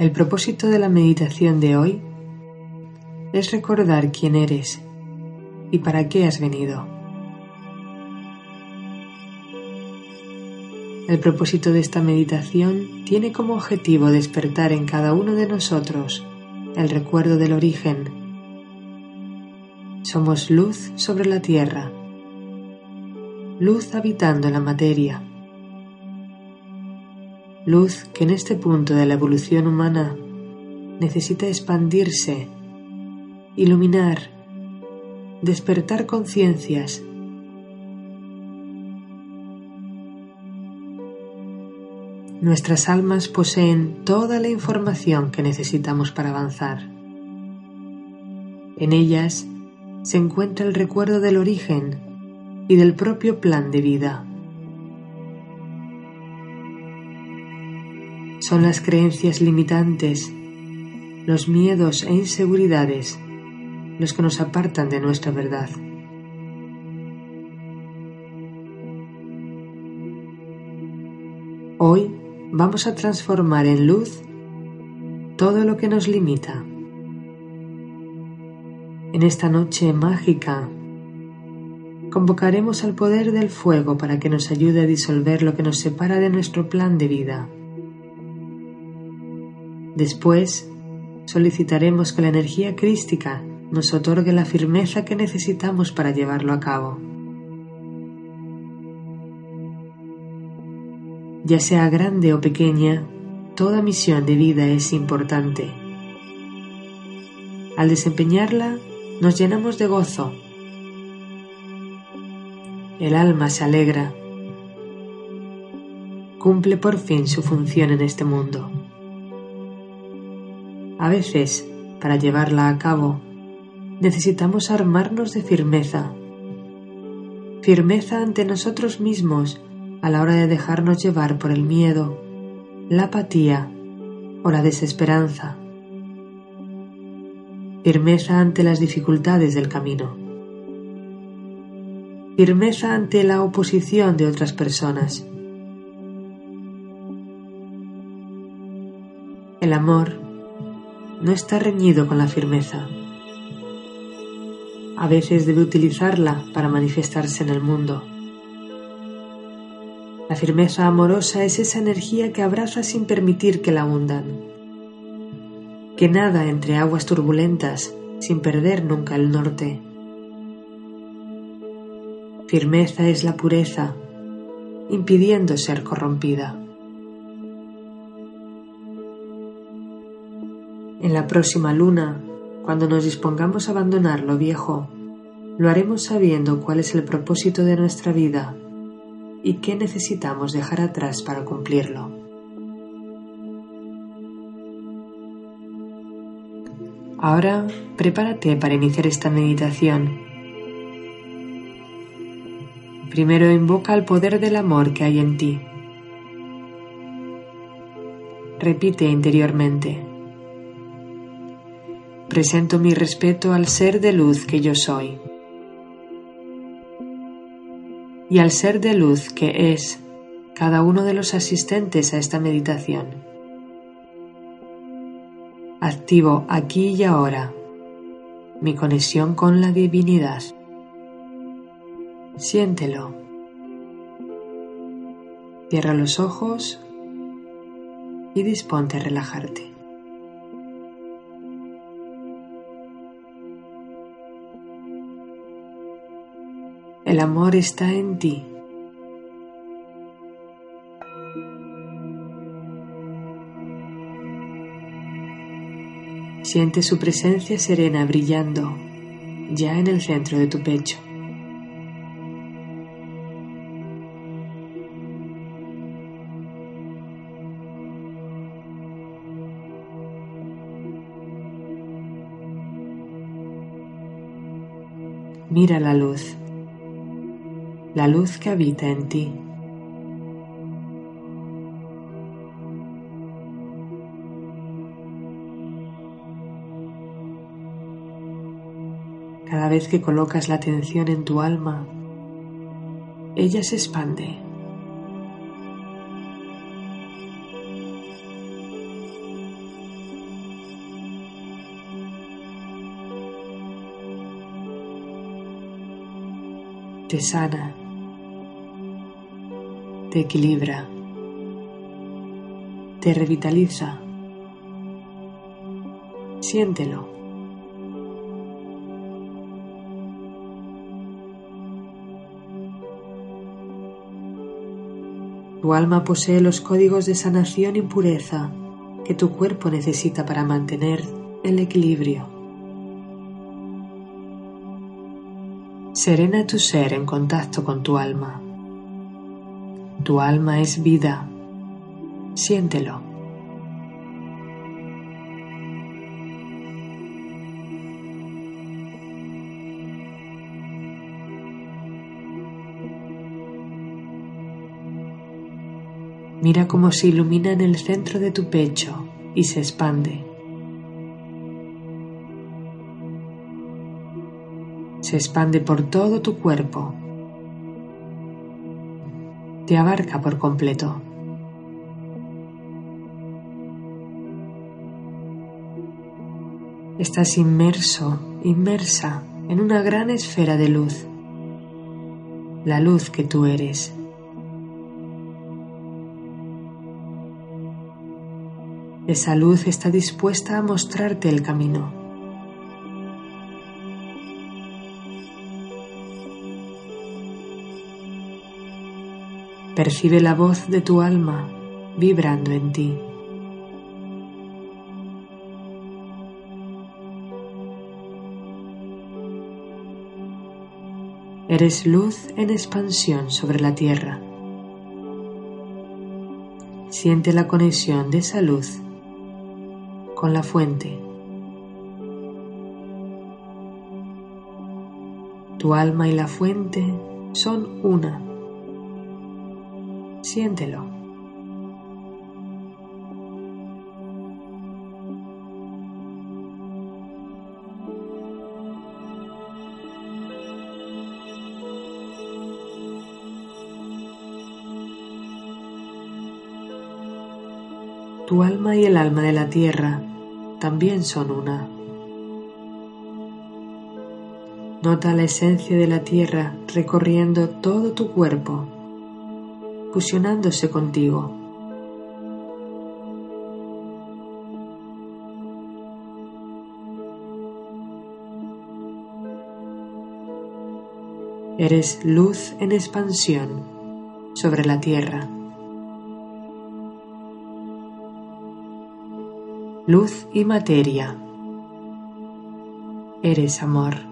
El propósito de la meditación de hoy es recordar quién eres y para qué has venido. El propósito de esta meditación tiene como objetivo despertar en cada uno de nosotros el recuerdo del origen. Somos luz sobre la tierra, luz habitando la materia luz que en este punto de la evolución humana necesita expandirse, iluminar, despertar conciencias. Nuestras almas poseen toda la información que necesitamos para avanzar. En ellas se encuentra el recuerdo del origen y del propio plan de vida. Son las creencias limitantes, los miedos e inseguridades los que nos apartan de nuestra verdad. Hoy vamos a transformar en luz todo lo que nos limita. En esta noche mágica convocaremos al poder del fuego para que nos ayude a disolver lo que nos separa de nuestro plan de vida. Después, solicitaremos que la energía crística nos otorgue la firmeza que necesitamos para llevarlo a cabo. Ya sea grande o pequeña, toda misión de vida es importante. Al desempeñarla, nos llenamos de gozo. El alma se alegra. Cumple por fin su función en este mundo. A veces, para llevarla a cabo, necesitamos armarnos de firmeza. Firmeza ante nosotros mismos a la hora de dejarnos llevar por el miedo, la apatía o la desesperanza. Firmeza ante las dificultades del camino. Firmeza ante la oposición de otras personas. El amor no está reñido con la firmeza. A veces debe utilizarla para manifestarse en el mundo. La firmeza amorosa es esa energía que abraza sin permitir que la hundan, que nada entre aguas turbulentas sin perder nunca el norte. Firmeza es la pureza, impidiendo ser corrompida. En la próxima luna, cuando nos dispongamos a abandonar lo viejo, lo haremos sabiendo cuál es el propósito de nuestra vida y qué necesitamos dejar atrás para cumplirlo. Ahora prepárate para iniciar esta meditación. Primero invoca el poder del amor que hay en ti. Repite interiormente. Presento mi respeto al ser de luz que yo soy y al ser de luz que es cada uno de los asistentes a esta meditación. Activo aquí y ahora mi conexión con la divinidad. Siéntelo. Cierra los ojos y disponte a relajarte. El amor está en ti. Siente su presencia serena brillando ya en el centro de tu pecho. Mira la luz la luz que habita en ti. Cada vez que colocas la atención en tu alma, ella se expande. Te sana, te equilibra, te revitaliza. Siéntelo. Tu alma posee los códigos de sanación y pureza que tu cuerpo necesita para mantener el equilibrio. Serena tu ser en contacto con tu alma. Tu alma es vida. Siéntelo. Mira cómo se ilumina en el centro de tu pecho y se expande. Se expande por todo tu cuerpo. Te abarca por completo. Estás inmerso, inmersa en una gran esfera de luz, la luz que tú eres. Esa luz está dispuesta a mostrarte el camino. Percibe la voz de tu alma vibrando en ti. Eres luz en expansión sobre la tierra. Siente la conexión de esa luz con la fuente. Tu alma y la fuente son una. Siéntelo. Tu alma y el alma de la tierra también son una. Nota la esencia de la tierra recorriendo todo tu cuerpo, fusionándose contigo. Eres luz en expansión sobre la tierra. luz y materia. Eres amor.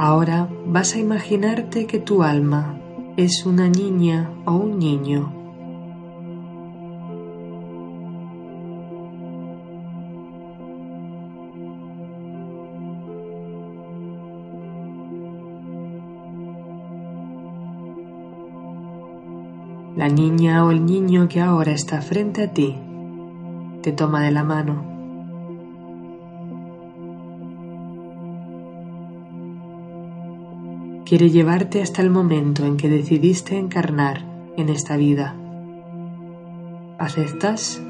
Ahora vas a imaginarte que tu alma es una niña o un niño La niña o el niño que ahora está frente a ti te toma de la mano. Quiere llevarte hasta el momento en que decidiste encarnar en esta vida. ¿Aceptas?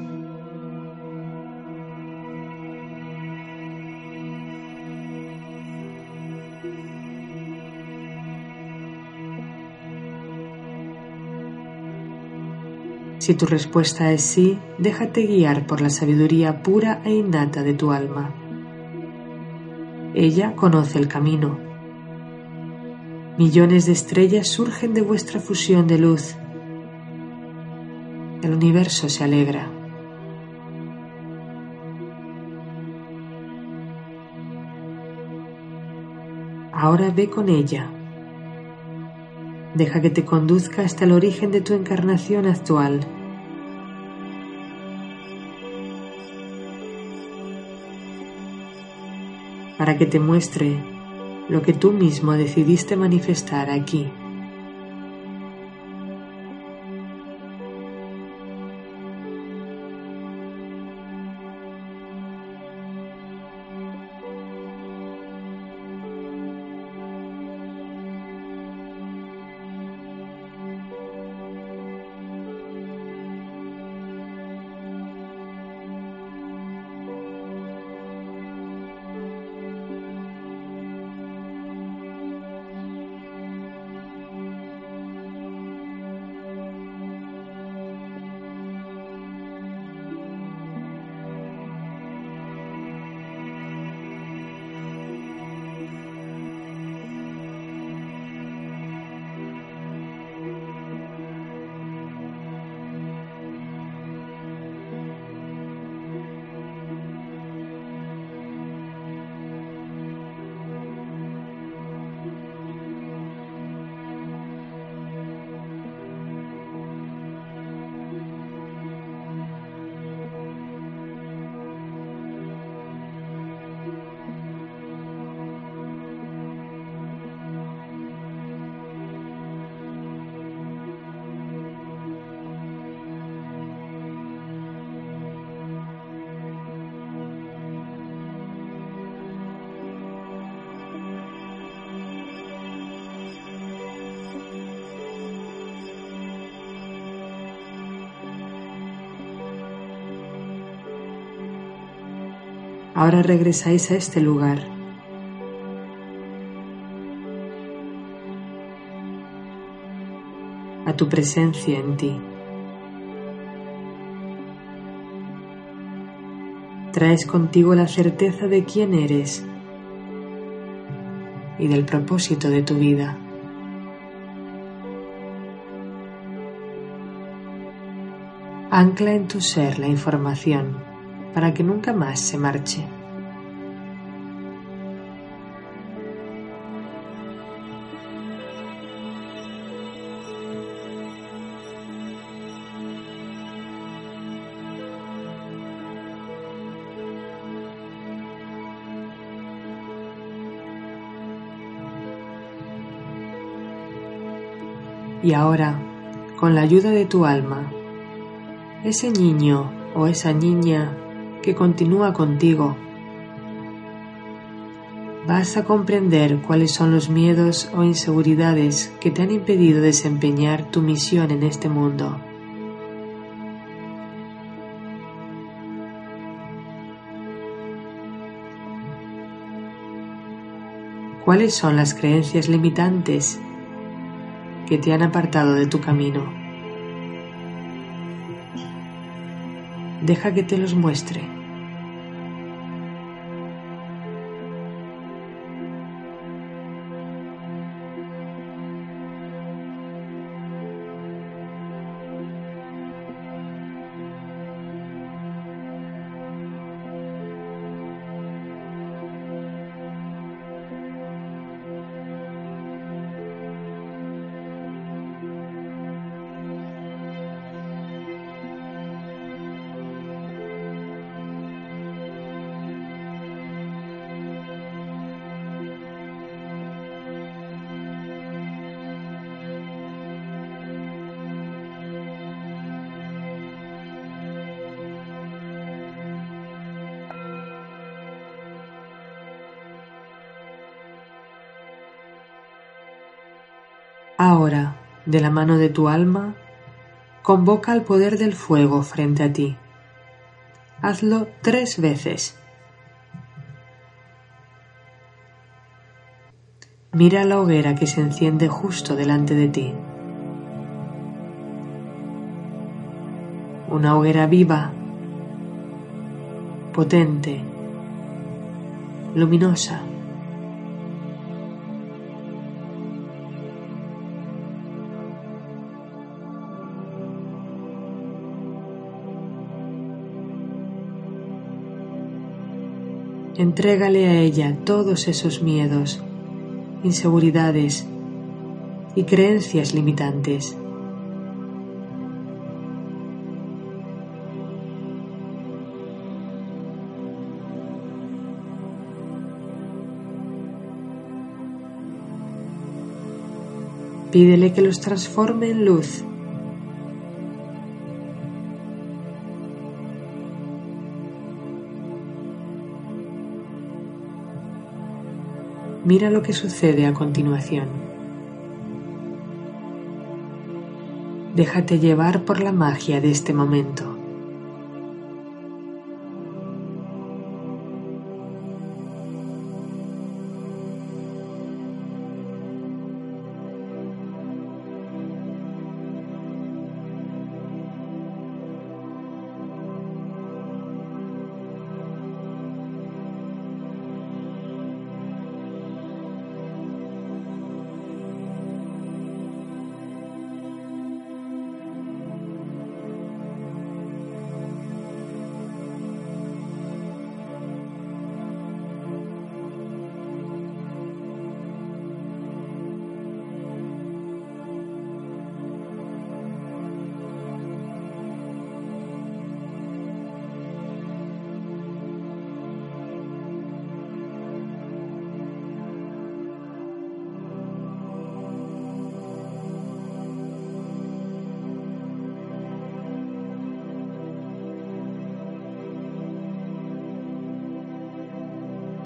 Si tu respuesta es sí, déjate guiar por la sabiduría pura e innata de tu alma. Ella conoce el camino. Millones de estrellas surgen de vuestra fusión de luz. El universo se alegra. Ahora ve con ella. Deja que te conduzca hasta el origen de tu encarnación actual. Para que te muestre lo que tú mismo decidiste manifestar aquí. Ahora regresáis a este lugar. a tu presencia en ti. Traes contigo la certeza de quién eres y del propósito de tu vida. Ancla en tu ser la información para que nunca más se marche. Y ahora, con la ayuda de tu alma, ese niño o esa niña que continúa contigo. Vas a comprender cuáles son los miedos o inseguridades que te han impedido desempeñar tu misión en este mundo. ¿Cuáles son las creencias limitantes que te han apartado de tu camino? Deja que te los muestre. Ahora, de la mano de tu alma, convoca al poder del fuego frente a ti. Hazlo tres veces. Mira la hoguera que se enciende justo delante de ti. Una hoguera viva, potente, luminosa. Entrégale a ella todos esos miedos, inseguridades y creencias limitantes. Pídele que los transforme en luz. Mira lo que sucede a continuación. Déjate llevar por la magia de este momento.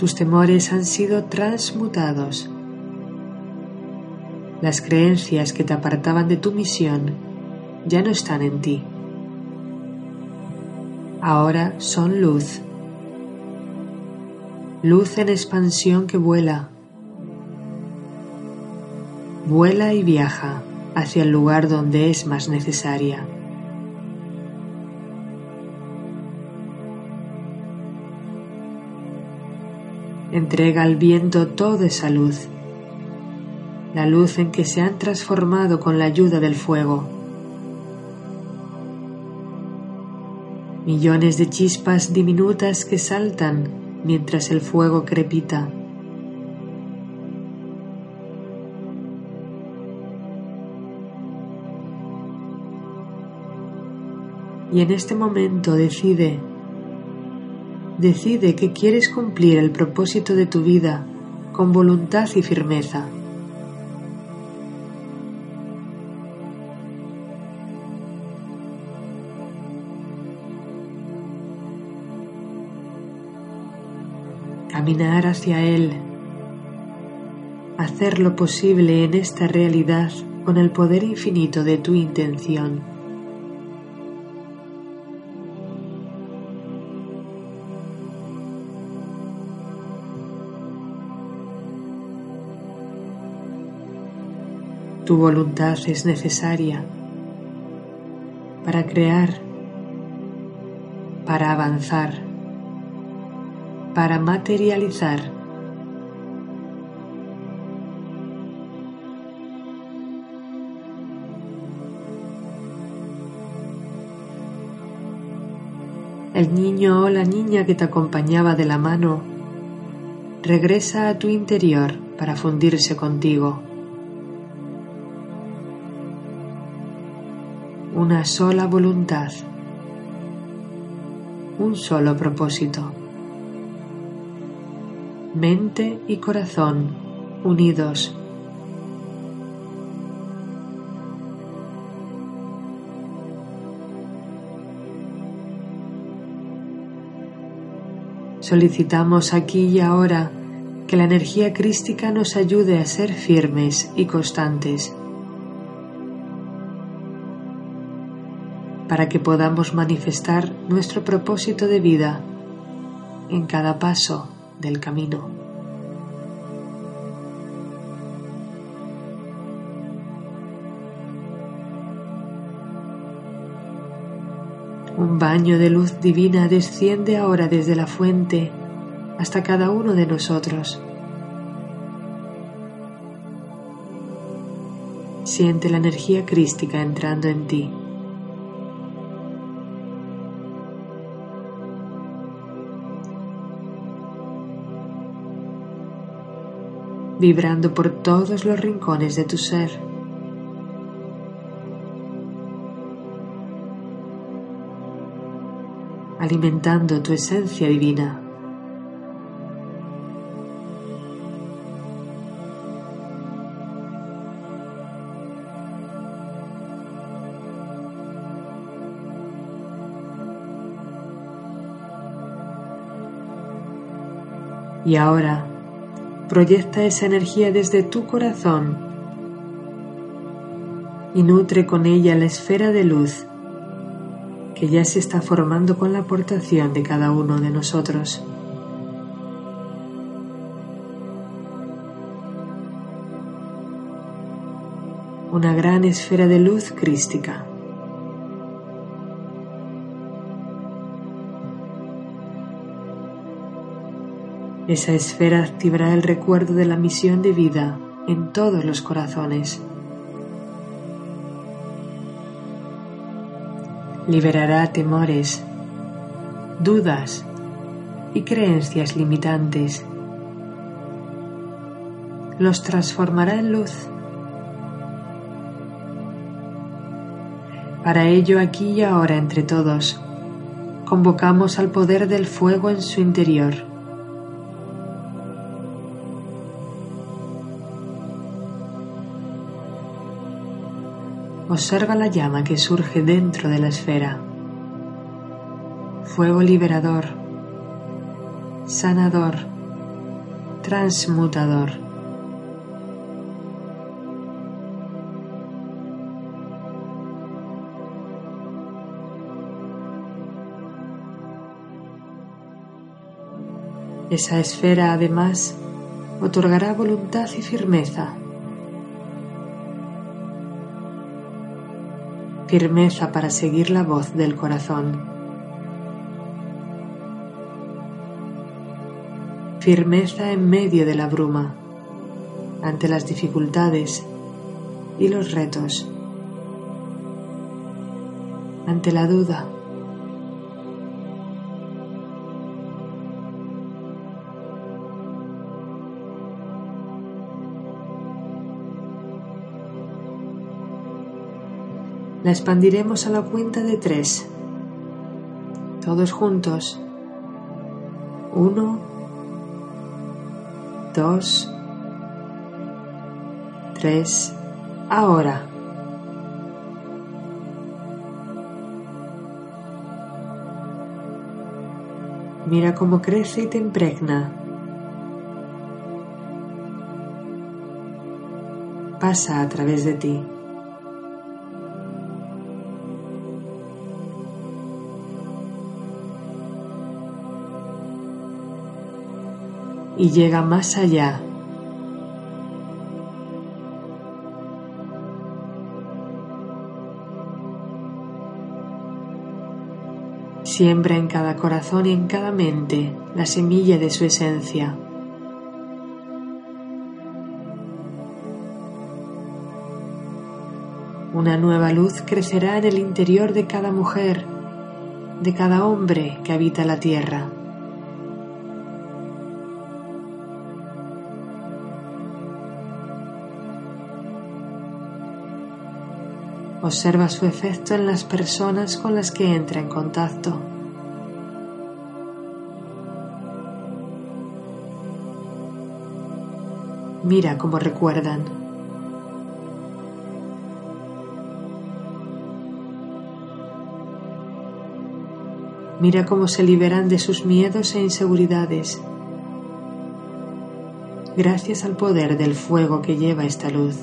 Tus temores han sido transmutados. Las creencias que te apartaban de tu misión ya no están en ti. Ahora son luz. Luz en expansión que vuela. Vuela y viaja hacia el lugar donde es más necesaria. Entrega al viento toda esa luz, la luz en que se han transformado con la ayuda del fuego. Millones de chispas diminutas que saltan mientras el fuego crepita. Y en este momento decide Decide que quieres cumplir el propósito de tu vida con voluntad y firmeza. Caminar hacia Él, hacer lo posible en esta realidad con el poder infinito de tu intención. Tu voluntad es necesaria para crear, para avanzar, para materializar. El niño o la niña que te acompañaba de la mano regresa a tu interior para fundirse contigo. Una sola voluntad, un solo propósito. Mente y corazón unidos. Solicitamos aquí y ahora que la energía crística nos ayude a ser firmes y constantes para que podamos manifestar nuestro propósito de vida en cada paso del camino. Un baño de luz divina desciende ahora desde la fuente hasta cada uno de nosotros. Siente la energía crística entrando en ti. Vibrando por todos los rincones de tu ser. alimentando tu esencia divina. Y ahora proyecta esa energía desde tu corazón y nutre con ella la esfera de luz que ya se está formando con la aportación de cada uno de nosotros. Una gran esfera de luz crística. Esa esfera activará el recuerdo de la misión de vida en todos los corazones. Liberará temores, dudas y creencias limitantes. Los transformará en luz. Para ello, aquí y ahora entre todos, convocamos al poder del fuego en su interior Observa la llama que surge dentro de la esfera. Fuego liberador, sanador, transmutador. Esa esfera además otorgará voluntad y firmeza firmeza para seguir la voz del corazón. Firmeza en medio de la bruma, ante las dificultades y los retos, ante la duda La expandiremos a la cuenta de tres. Todos juntos. Uno, dos, tres. Ahora. Mira cómo crece y te impregna. Pasa a través de ti. Y llega más allá. Siembra en cada corazón y en cada mente la semilla de su esencia. Una nueva luz crecerá en el interior de cada mujer, de cada hombre que habita la tierra. Observa su efecto en las personas con las que entra en contacto. Mira cómo recuerdan. Mira cómo se liberan de sus miedos e inseguridades gracias al poder del fuego que lleva esta luz.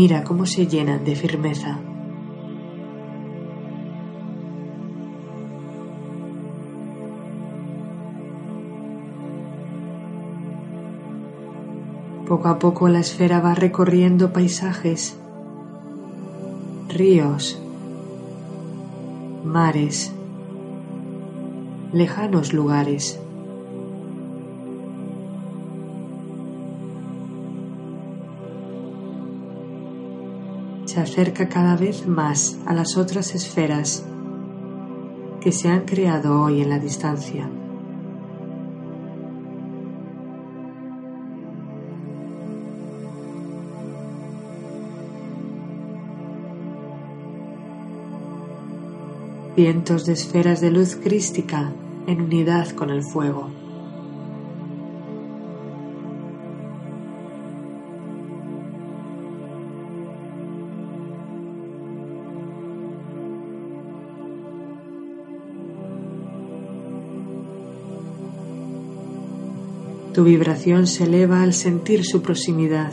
Mira cómo se llenan de firmeza. Poco a poco la esfera va recorriendo paisajes, ríos, mares, lejanos lugares. Se acerca cada vez más a las otras esferas que se han creado hoy en la distancia. Vientos de esferas de luz crística en unidad con el fuego. Tu vibración se eleva al sentir su proximidad.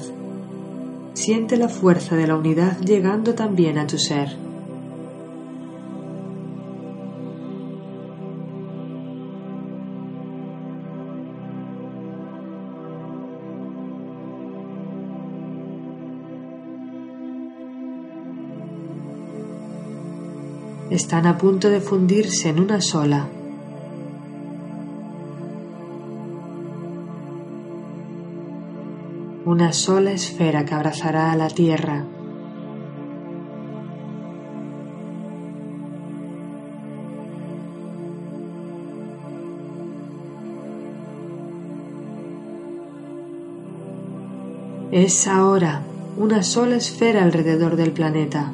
Siente la fuerza de la unidad llegando también a tu ser. Están a punto de fundirse en una sola. Una sola esfera que abrazará a la Tierra. Es ahora una sola esfera alrededor del planeta.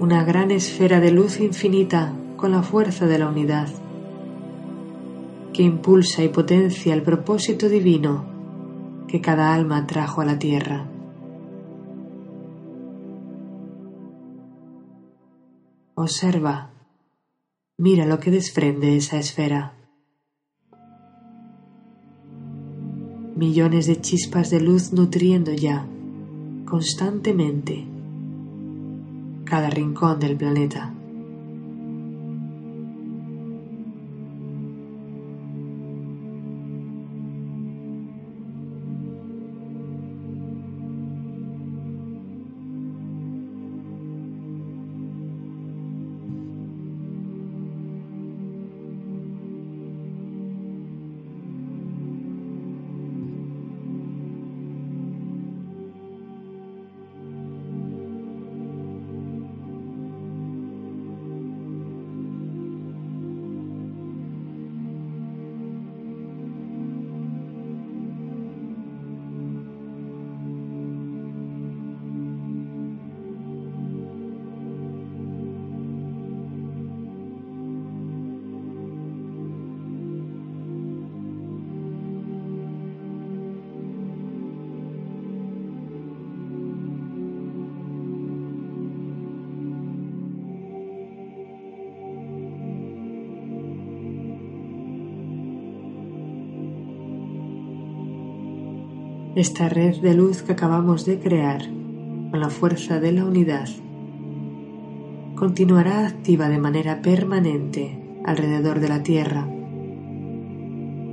Una gran esfera de luz infinita con la fuerza de la unidad, que impulsa y potencia el propósito divino que cada alma trajo a la tierra. Observa, mira lo que desprende esa esfera. Millones de chispas de luz nutriendo ya, constantemente, cada rincón del planeta. Esta red de luz que acabamos de crear con la fuerza de la unidad continuará activa de manera permanente alrededor de la Tierra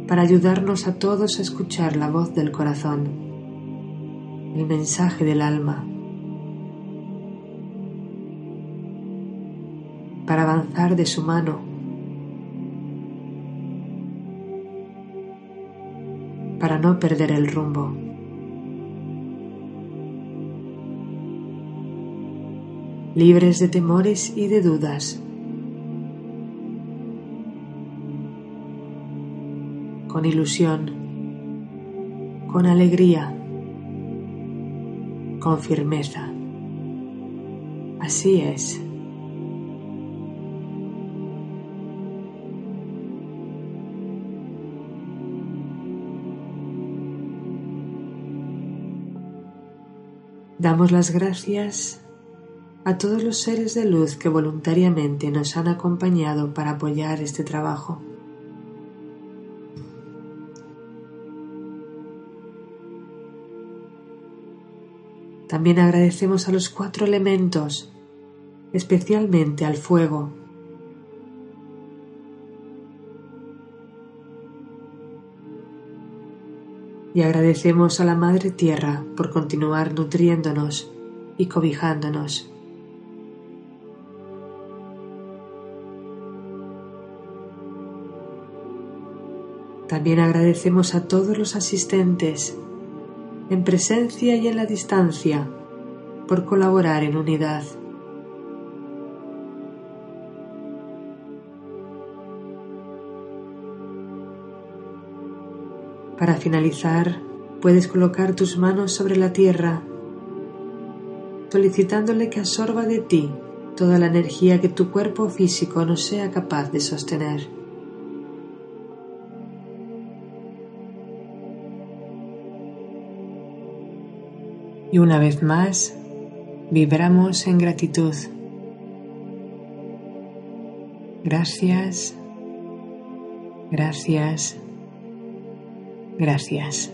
para ayudarnos a todos a escuchar la voz del corazón, el mensaje del alma, para avanzar de su mano, para no perder el rumbo. Libres de temores y de dudas. Con ilusión, con alegría, con firmeza. Así es. Damos las gracias a todos los seres de luz que voluntariamente nos han acompañado para apoyar este trabajo. También agradecemos a los cuatro elementos, especialmente al fuego, y agradecemos a la Madre Tierra por continuar nutriéndonos y cobijándonos. También agradecemos a todos los asistentes, en presencia y en la distancia, por colaborar en unidad. Para finalizar, puedes colocar tus manos sobre la tierra, solicitándole que absorba de ti toda la energía que tu cuerpo físico no sea capaz de sostener. Y una vez más, vibramos en gratitud. Gracias, gracias, gracias.